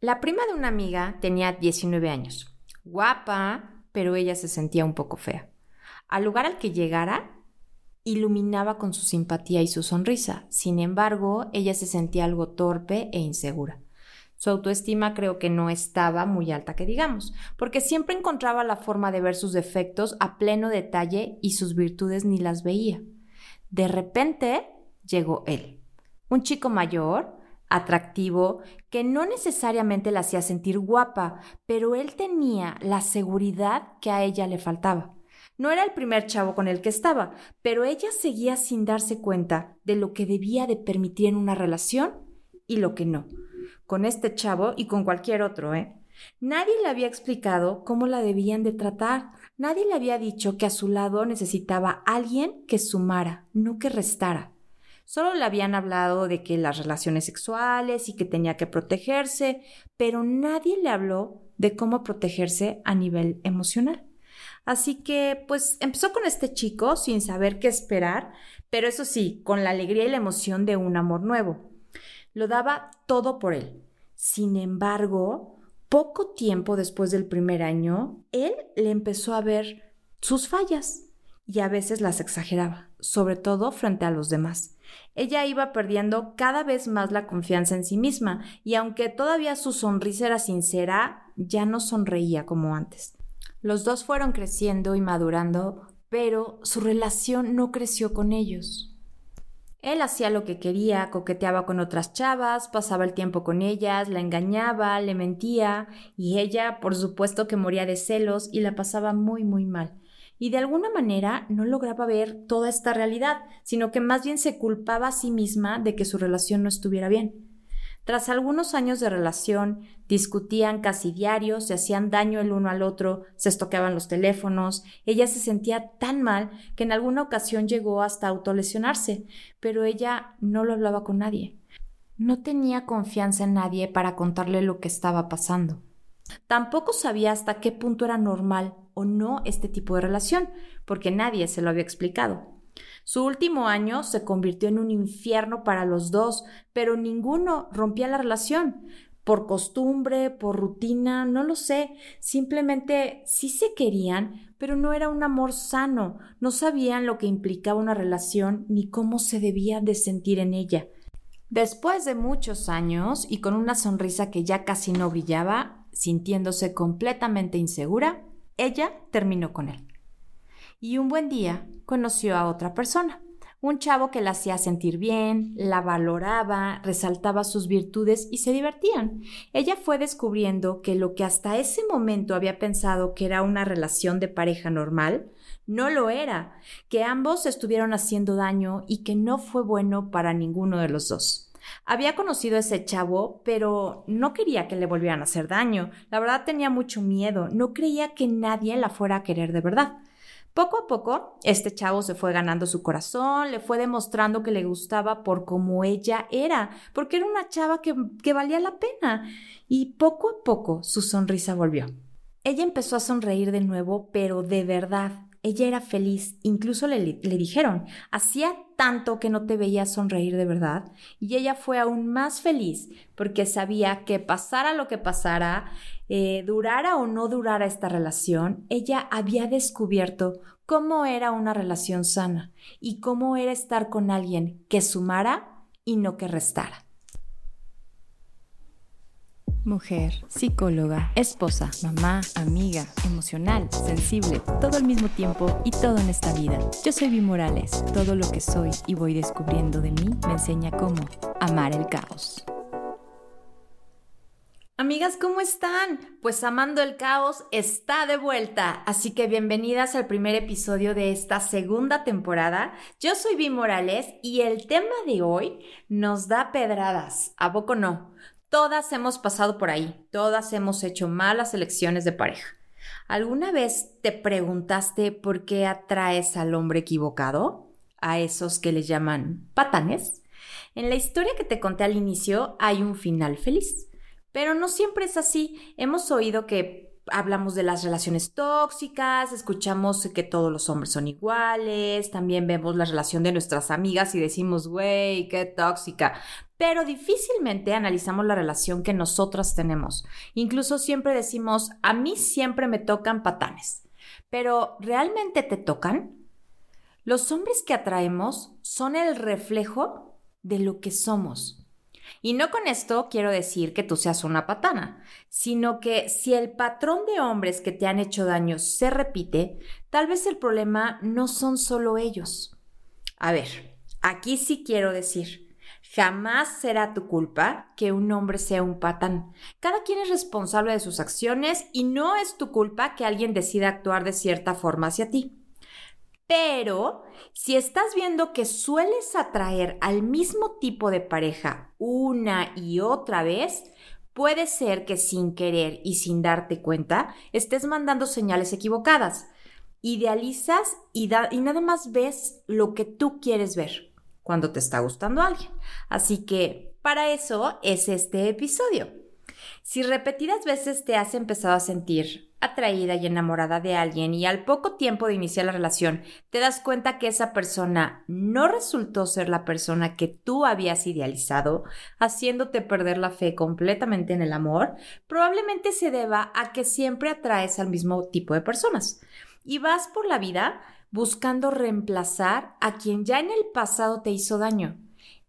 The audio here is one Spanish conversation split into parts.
La prima de una amiga tenía 19 años. Guapa, pero ella se sentía un poco fea. Al lugar al que llegara, iluminaba con su simpatía y su sonrisa. Sin embargo, ella se sentía algo torpe e insegura. Su autoestima creo que no estaba muy alta, que digamos, porque siempre encontraba la forma de ver sus defectos a pleno detalle y sus virtudes ni las veía. De repente llegó él, un chico mayor, atractivo, que no necesariamente la hacía sentir guapa, pero él tenía la seguridad que a ella le faltaba. No era el primer chavo con el que estaba, pero ella seguía sin darse cuenta de lo que debía de permitir en una relación y lo que no. Con este chavo y con cualquier otro, ¿eh? Nadie le había explicado cómo la debían de tratar. Nadie le había dicho que a su lado necesitaba alguien que sumara, no que restara. Solo le habían hablado de que las relaciones sexuales y que tenía que protegerse, pero nadie le habló de cómo protegerse a nivel emocional. Así que, pues, empezó con este chico sin saber qué esperar, pero eso sí, con la alegría y la emoción de un amor nuevo. Lo daba todo por él. Sin embargo, poco tiempo después del primer año, él le empezó a ver sus fallas y a veces las exageraba, sobre todo frente a los demás. Ella iba perdiendo cada vez más la confianza en sí misma, y aunque todavía su sonrisa era sincera, ya no sonreía como antes. Los dos fueron creciendo y madurando, pero su relación no creció con ellos. Él hacía lo que quería, coqueteaba con otras chavas, pasaba el tiempo con ellas, la engañaba, le mentía, y ella, por supuesto que moría de celos y la pasaba muy, muy mal y de alguna manera no lograba ver toda esta realidad, sino que más bien se culpaba a sí misma de que su relación no estuviera bien. Tras algunos años de relación, discutían casi diario, se hacían daño el uno al otro, se estoqueaban los teléfonos, ella se sentía tan mal que en alguna ocasión llegó hasta autolesionarse, pero ella no lo hablaba con nadie. No tenía confianza en nadie para contarle lo que estaba pasando. Tampoco sabía hasta qué punto era normal o no este tipo de relación, porque nadie se lo había explicado. Su último año se convirtió en un infierno para los dos, pero ninguno rompía la relación. Por costumbre, por rutina, no lo sé. Simplemente sí se querían, pero no era un amor sano. No sabían lo que implicaba una relación ni cómo se debía de sentir en ella. Después de muchos años y con una sonrisa que ya casi no brillaba, sintiéndose completamente insegura, ella terminó con él. Y un buen día conoció a otra persona, un chavo que la hacía sentir bien, la valoraba, resaltaba sus virtudes y se divertían. Ella fue descubriendo que lo que hasta ese momento había pensado que era una relación de pareja normal, no lo era, que ambos estuvieron haciendo daño y que no fue bueno para ninguno de los dos. Había conocido a ese chavo, pero no quería que le volvieran a hacer daño. La verdad tenía mucho miedo, no creía que nadie la fuera a querer de verdad. Poco a poco, este chavo se fue ganando su corazón, le fue demostrando que le gustaba por como ella era, porque era una chava que, que valía la pena. Y poco a poco su sonrisa volvió. Ella empezó a sonreír de nuevo, pero de verdad, ella era feliz, incluso le, le, dijeron, hacía tanto que no te veía sonreír de verdad, y ella fue aún más feliz porque sabía que pasara lo que pasara, eh, durara o no durara esta relación, ella había descubierto cómo era una relación sana y cómo era estar con alguien que sumara y no que restara mujer, psicóloga, esposa, mamá, amiga, emocional, sensible, todo al mismo tiempo y todo en esta vida. Yo soy Vi Morales. Todo lo que soy y voy descubriendo de mí me enseña cómo amar el caos. Amigas, ¿cómo están? Pues Amando el Caos está de vuelta, así que bienvenidas al primer episodio de esta segunda temporada. Yo soy Vi Morales y el tema de hoy nos da pedradas, ¿a poco no? Todas hemos pasado por ahí, todas hemos hecho malas elecciones de pareja. ¿Alguna vez te preguntaste por qué atraes al hombre equivocado? A esos que le llaman patanes. En la historia que te conté al inicio hay un final feliz, pero no siempre es así. Hemos oído que hablamos de las relaciones tóxicas, escuchamos que todos los hombres son iguales, también vemos la relación de nuestras amigas y decimos, güey, qué tóxica. Pero difícilmente analizamos la relación que nosotras tenemos. Incluso siempre decimos, a mí siempre me tocan patanes, pero ¿realmente te tocan? Los hombres que atraemos son el reflejo de lo que somos. Y no con esto quiero decir que tú seas una patana, sino que si el patrón de hombres que te han hecho daño se repite, tal vez el problema no son solo ellos. A ver, aquí sí quiero decir, jamás será tu culpa que un hombre sea un patán. Cada quien es responsable de sus acciones y no es tu culpa que alguien decida actuar de cierta forma hacia ti. Pero si estás viendo que sueles atraer al mismo tipo de pareja una y otra vez, puede ser que sin querer y sin darte cuenta estés mandando señales equivocadas. Idealizas y, y nada más ves lo que tú quieres ver cuando te está gustando alguien. Así que para eso es este episodio. Si repetidas veces te has empezado a sentir atraída y enamorada de alguien y al poco tiempo de iniciar la relación te das cuenta que esa persona no resultó ser la persona que tú habías idealizado, haciéndote perder la fe completamente en el amor, probablemente se deba a que siempre atraes al mismo tipo de personas y vas por la vida buscando reemplazar a quien ya en el pasado te hizo daño,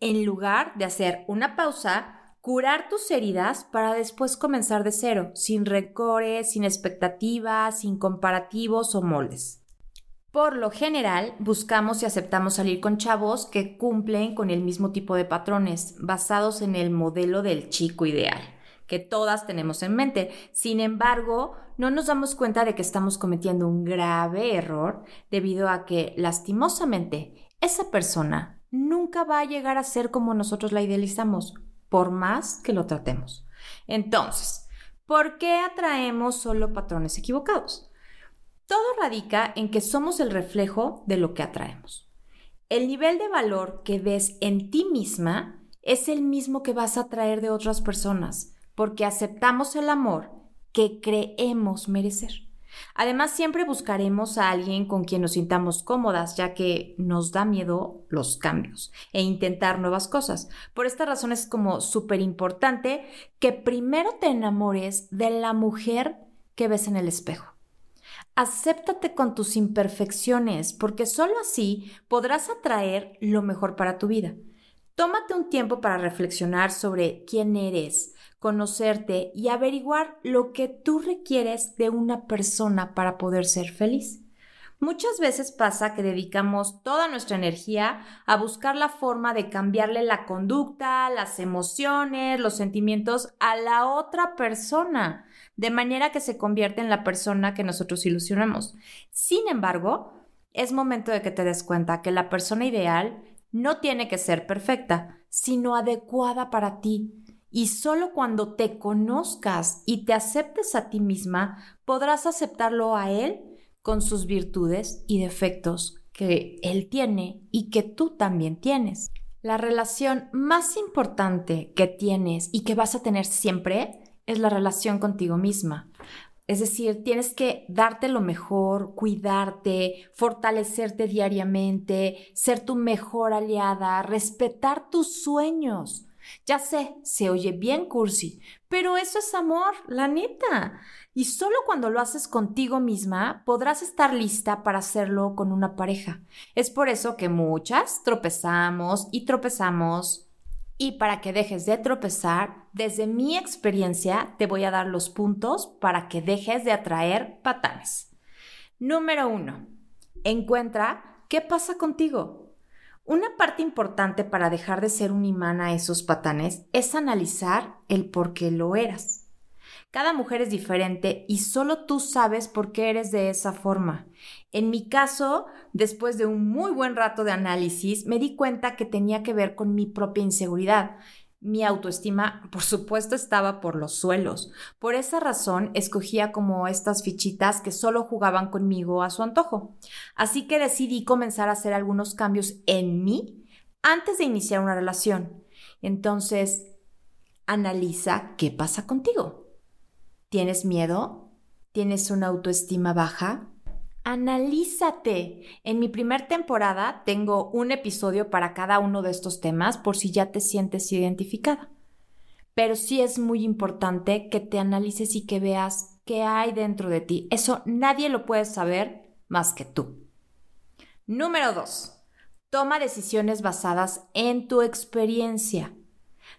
en lugar de hacer una pausa curar tus heridas para después comenzar de cero, sin recores, sin expectativas, sin comparativos o moldes. Por lo general, buscamos y aceptamos salir con chavos que cumplen con el mismo tipo de patrones, basados en el modelo del chico ideal, que todas tenemos en mente. Sin embargo, no nos damos cuenta de que estamos cometiendo un grave error debido a que, lastimosamente, esa persona nunca va a llegar a ser como nosotros la idealizamos por más que lo tratemos. Entonces, ¿por qué atraemos solo patrones equivocados? Todo radica en que somos el reflejo de lo que atraemos. El nivel de valor que ves en ti misma es el mismo que vas a atraer de otras personas, porque aceptamos el amor que creemos merecer. Además, siempre buscaremos a alguien con quien nos sintamos cómodas, ya que nos da miedo los cambios e intentar nuevas cosas. Por esta razón es como súper importante que primero te enamores de la mujer que ves en el espejo. Acéptate con tus imperfecciones, porque solo así podrás atraer lo mejor para tu vida. Tómate un tiempo para reflexionar sobre quién eres, conocerte y averiguar lo que tú requieres de una persona para poder ser feliz. Muchas veces pasa que dedicamos toda nuestra energía a buscar la forma de cambiarle la conducta, las emociones, los sentimientos a la otra persona, de manera que se convierte en la persona que nosotros ilusionamos. Sin embargo, es momento de que te des cuenta que la persona ideal no tiene que ser perfecta, sino adecuada para ti, y solo cuando te conozcas y te aceptes a ti misma, podrás aceptarlo a él con sus virtudes y defectos que él tiene y que tú también tienes. La relación más importante que tienes y que vas a tener siempre es la relación contigo misma. Es decir, tienes que darte lo mejor, cuidarte, fortalecerte diariamente, ser tu mejor aliada, respetar tus sueños, ya sé, se oye bien cursi, pero eso es amor, la neta. Y solo cuando lo haces contigo misma podrás estar lista para hacerlo con una pareja. Es por eso que muchas tropezamos y tropezamos. Y para que dejes de tropezar, desde mi experiencia te voy a dar los puntos para que dejes de atraer patanes. Número uno, encuentra qué pasa contigo. Una parte importante para dejar de ser un imán a esos patanes es analizar el por qué lo eras. Cada mujer es diferente y solo tú sabes por qué eres de esa forma. En mi caso, después de un muy buen rato de análisis, me di cuenta que tenía que ver con mi propia inseguridad mi autoestima, por supuesto, estaba por los suelos. Por esa razón, escogía como estas fichitas que solo jugaban conmigo a su antojo. Así que decidí comenzar a hacer algunos cambios en mí antes de iniciar una relación. Entonces, analiza qué pasa contigo. ¿Tienes miedo? ¿Tienes una autoestima baja? Analízate. En mi primer temporada tengo un episodio para cada uno de estos temas por si ya te sientes identificada. Pero sí es muy importante que te analices y que veas qué hay dentro de ti. Eso nadie lo puede saber más que tú. Número 2. Toma decisiones basadas en tu experiencia.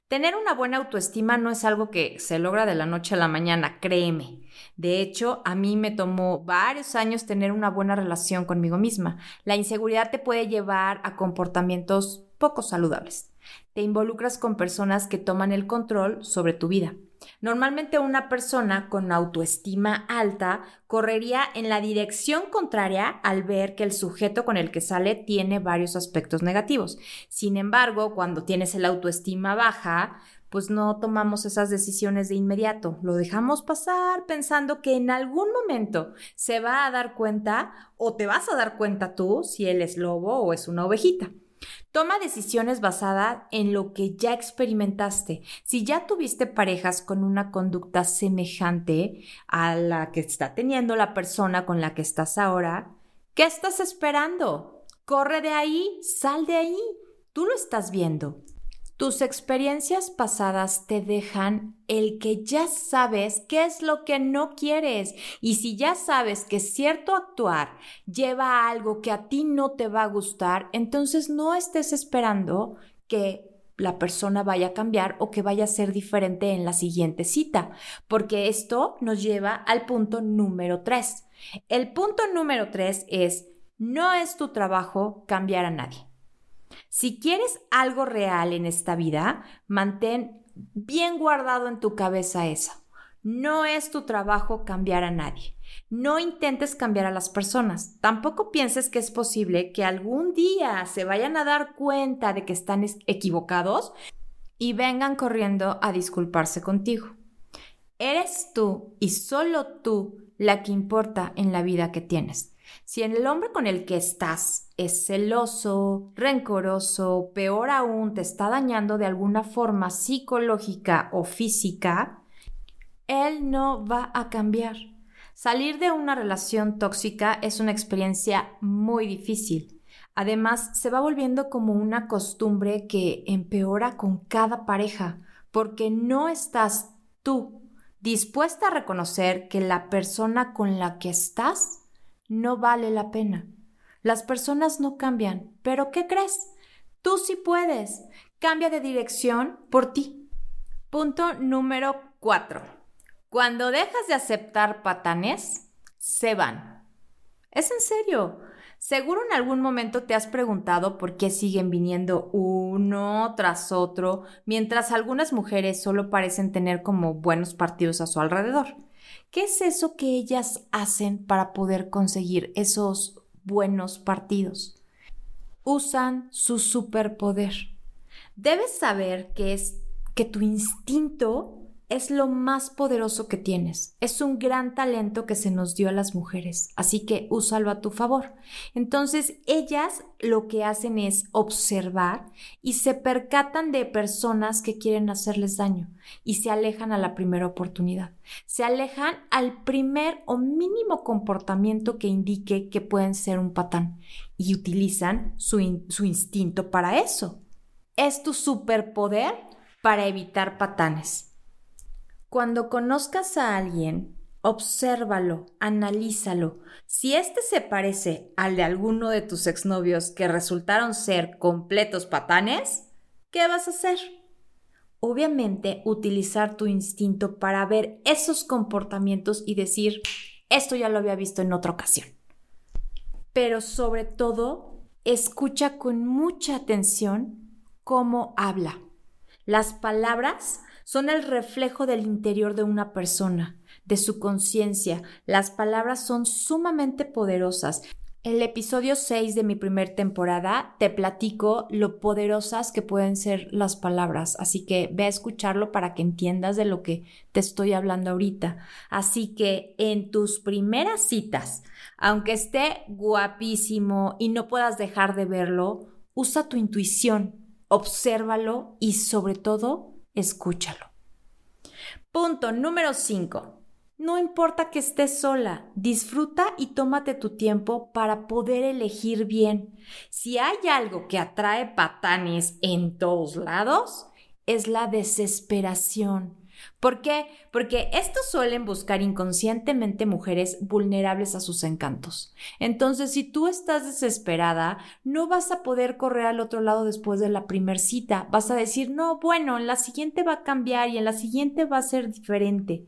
Tener una buena autoestima no es algo que se logra de la noche a la mañana, créeme. De hecho, a mí me tomó varios años tener una buena relación conmigo misma. La inseguridad te puede llevar a comportamientos poco saludables. Te involucras con personas que toman el control sobre tu vida. Normalmente una persona con autoestima alta correría en la dirección contraria al ver que el sujeto con el que sale tiene varios aspectos negativos. Sin embargo, cuando tienes el autoestima baja, pues no tomamos esas decisiones de inmediato, lo dejamos pasar pensando que en algún momento se va a dar cuenta o te vas a dar cuenta tú si él es lobo o es una ovejita. Toma decisiones basadas en lo que ya experimentaste. Si ya tuviste parejas con una conducta semejante a la que está teniendo la persona con la que estás ahora, ¿qué estás esperando? Corre de ahí, sal de ahí. Tú lo estás viendo. Tus experiencias pasadas te dejan el que ya sabes qué es lo que no quieres y si ya sabes que cierto actuar lleva a algo que a ti no te va a gustar, entonces no estés esperando que la persona vaya a cambiar o que vaya a ser diferente en la siguiente cita, porque esto nos lleva al punto número tres. El punto número tres es, no es tu trabajo cambiar a nadie. Si quieres algo real en esta vida, mantén bien guardado en tu cabeza eso. No es tu trabajo cambiar a nadie. No intentes cambiar a las personas. Tampoco pienses que es posible que algún día se vayan a dar cuenta de que están equivocados y vengan corriendo a disculparse contigo. Eres tú y solo tú la que importa en la vida que tienes. Si el hombre con el que estás es celoso, rencoroso, peor aún, te está dañando de alguna forma psicológica o física, él no va a cambiar. Salir de una relación tóxica es una experiencia muy difícil. Además, se va volviendo como una costumbre que empeora con cada pareja, porque no estás tú dispuesta a reconocer que la persona con la que estás no vale la pena. Las personas no cambian, pero ¿qué crees? Tú sí puedes. Cambia de dirección por ti. Punto número 4. Cuando dejas de aceptar patanes, se van. Es en serio. Seguro en algún momento te has preguntado por qué siguen viniendo uno tras otro, mientras algunas mujeres solo parecen tener como buenos partidos a su alrededor. ¿Qué es eso que ellas hacen para poder conseguir esos buenos partidos? Usan su superpoder. Debes saber que es que tu instinto es lo más poderoso que tienes. Es un gran talento que se nos dio a las mujeres, así que úsalo a tu favor. Entonces, ellas lo que hacen es observar y se percatan de personas que quieren hacerles daño y se alejan a la primera oportunidad. Se alejan al primer o mínimo comportamiento que indique que pueden ser un patán y utilizan su, su instinto para eso. Es tu superpoder para evitar patanes. Cuando conozcas a alguien, obsérvalo, analízalo. Si éste se parece al de alguno de tus exnovios que resultaron ser completos patanes, ¿qué vas a hacer? Obviamente, utilizar tu instinto para ver esos comportamientos y decir, esto ya lo había visto en otra ocasión. Pero sobre todo, escucha con mucha atención cómo habla. Las palabras son el reflejo del interior de una persona, de su conciencia. Las palabras son sumamente poderosas. El episodio 6 de mi primer temporada te platico lo poderosas que pueden ser las palabras, así que ve a escucharlo para que entiendas de lo que te estoy hablando ahorita. Así que en tus primeras citas, aunque esté guapísimo y no puedas dejar de verlo, usa tu intuición, obsérvalo y sobre todo escúchalo. Punto número 5. No importa que estés sola, disfruta y tómate tu tiempo para poder elegir bien. Si hay algo que atrae patanes en todos lados, es la desesperación. ¿Por qué? Porque estos suelen buscar inconscientemente mujeres vulnerables a sus encantos. Entonces, si tú estás desesperada, no vas a poder correr al otro lado después de la primer cita. Vas a decir, no, bueno, en la siguiente va a cambiar y en la siguiente va a ser diferente.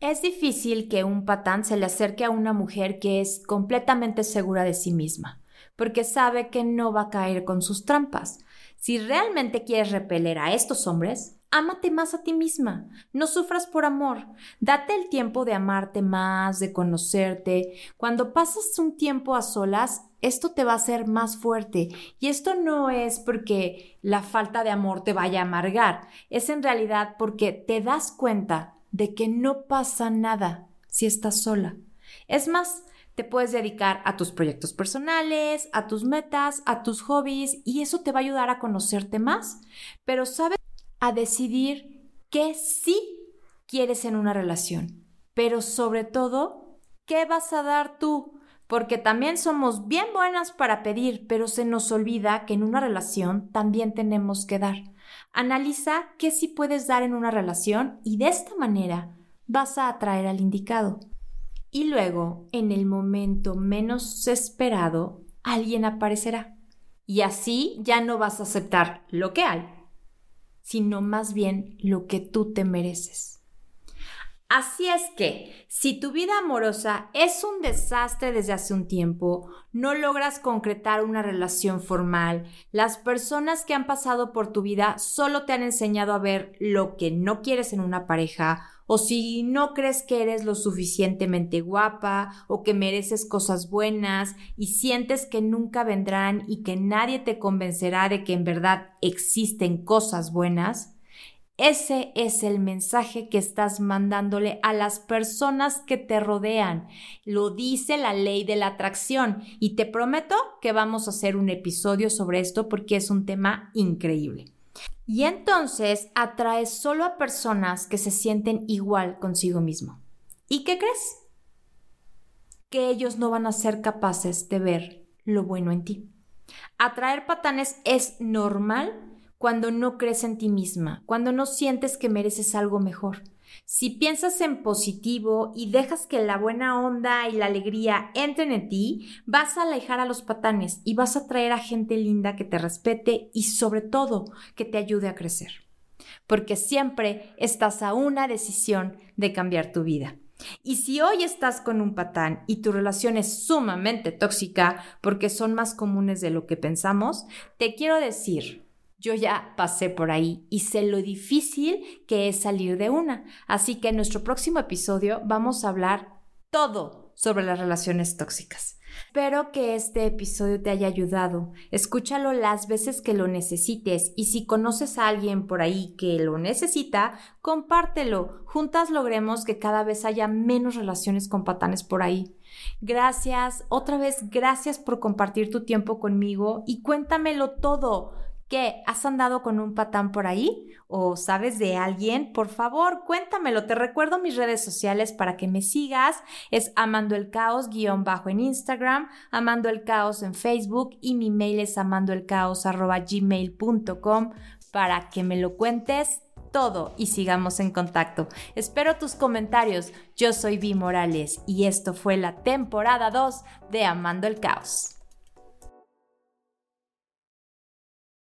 Es difícil que un patán se le acerque a una mujer que es completamente segura de sí misma, porque sabe que no va a caer con sus trampas. Si realmente quieres repeler a estos hombres, ámate más a ti misma. No sufras por amor. Date el tiempo de amarte más, de conocerte. Cuando pasas un tiempo a solas, esto te va a hacer más fuerte. Y esto no es porque la falta de amor te vaya a amargar, es en realidad porque te das cuenta de que no pasa nada si estás sola. Es más, te puedes dedicar a tus proyectos personales, a tus metas, a tus hobbies y eso te va a ayudar a conocerte más. Pero sabes a decidir qué sí quieres en una relación, pero sobre todo, ¿qué vas a dar tú? Porque también somos bien buenas para pedir, pero se nos olvida que en una relación también tenemos que dar. Analiza qué sí puedes dar en una relación y de esta manera vas a atraer al indicado. Y luego, en el momento menos esperado, alguien aparecerá. Y así ya no vas a aceptar lo que hay, sino más bien lo que tú te mereces. Así es que, si tu vida amorosa es un desastre desde hace un tiempo, no logras concretar una relación formal, las personas que han pasado por tu vida solo te han enseñado a ver lo que no quieres en una pareja, o si no crees que eres lo suficientemente guapa o que mereces cosas buenas y sientes que nunca vendrán y que nadie te convencerá de que en verdad existen cosas buenas, ese es el mensaje que estás mandándole a las personas que te rodean. Lo dice la ley de la atracción y te prometo que vamos a hacer un episodio sobre esto porque es un tema increíble. Y entonces atraes solo a personas que se sienten igual consigo mismo. ¿Y qué crees? Que ellos no van a ser capaces de ver lo bueno en ti. Atraer patanes es normal cuando no crees en ti misma, cuando no sientes que mereces algo mejor. Si piensas en positivo y dejas que la buena onda y la alegría entren en ti, vas a alejar a los patanes y vas a traer a gente linda que te respete y sobre todo que te ayude a crecer. Porque siempre estás a una decisión de cambiar tu vida. Y si hoy estás con un patán y tu relación es sumamente tóxica porque son más comunes de lo que pensamos, te quiero decir, yo ya pasé por ahí y sé lo difícil que es salir de una. Así que en nuestro próximo episodio vamos a hablar todo sobre las relaciones tóxicas. Espero que este episodio te haya ayudado. Escúchalo las veces que lo necesites y si conoces a alguien por ahí que lo necesita, compártelo. Juntas logremos que cada vez haya menos relaciones con patanes por ahí. Gracias, otra vez gracias por compartir tu tiempo conmigo y cuéntamelo todo ¿Qué? ¿Has andado con un patán por ahí? ¿O sabes de alguien? Por favor, cuéntamelo. Te recuerdo mis redes sociales para que me sigas. Es Amando el Caos guion bajo en Instagram, Amando el Caos en Facebook y mi mail es amandoelcaos arroba gmail.com para que me lo cuentes todo y sigamos en contacto. Espero tus comentarios. Yo soy Vi Morales y esto fue la temporada 2 de Amando el Caos.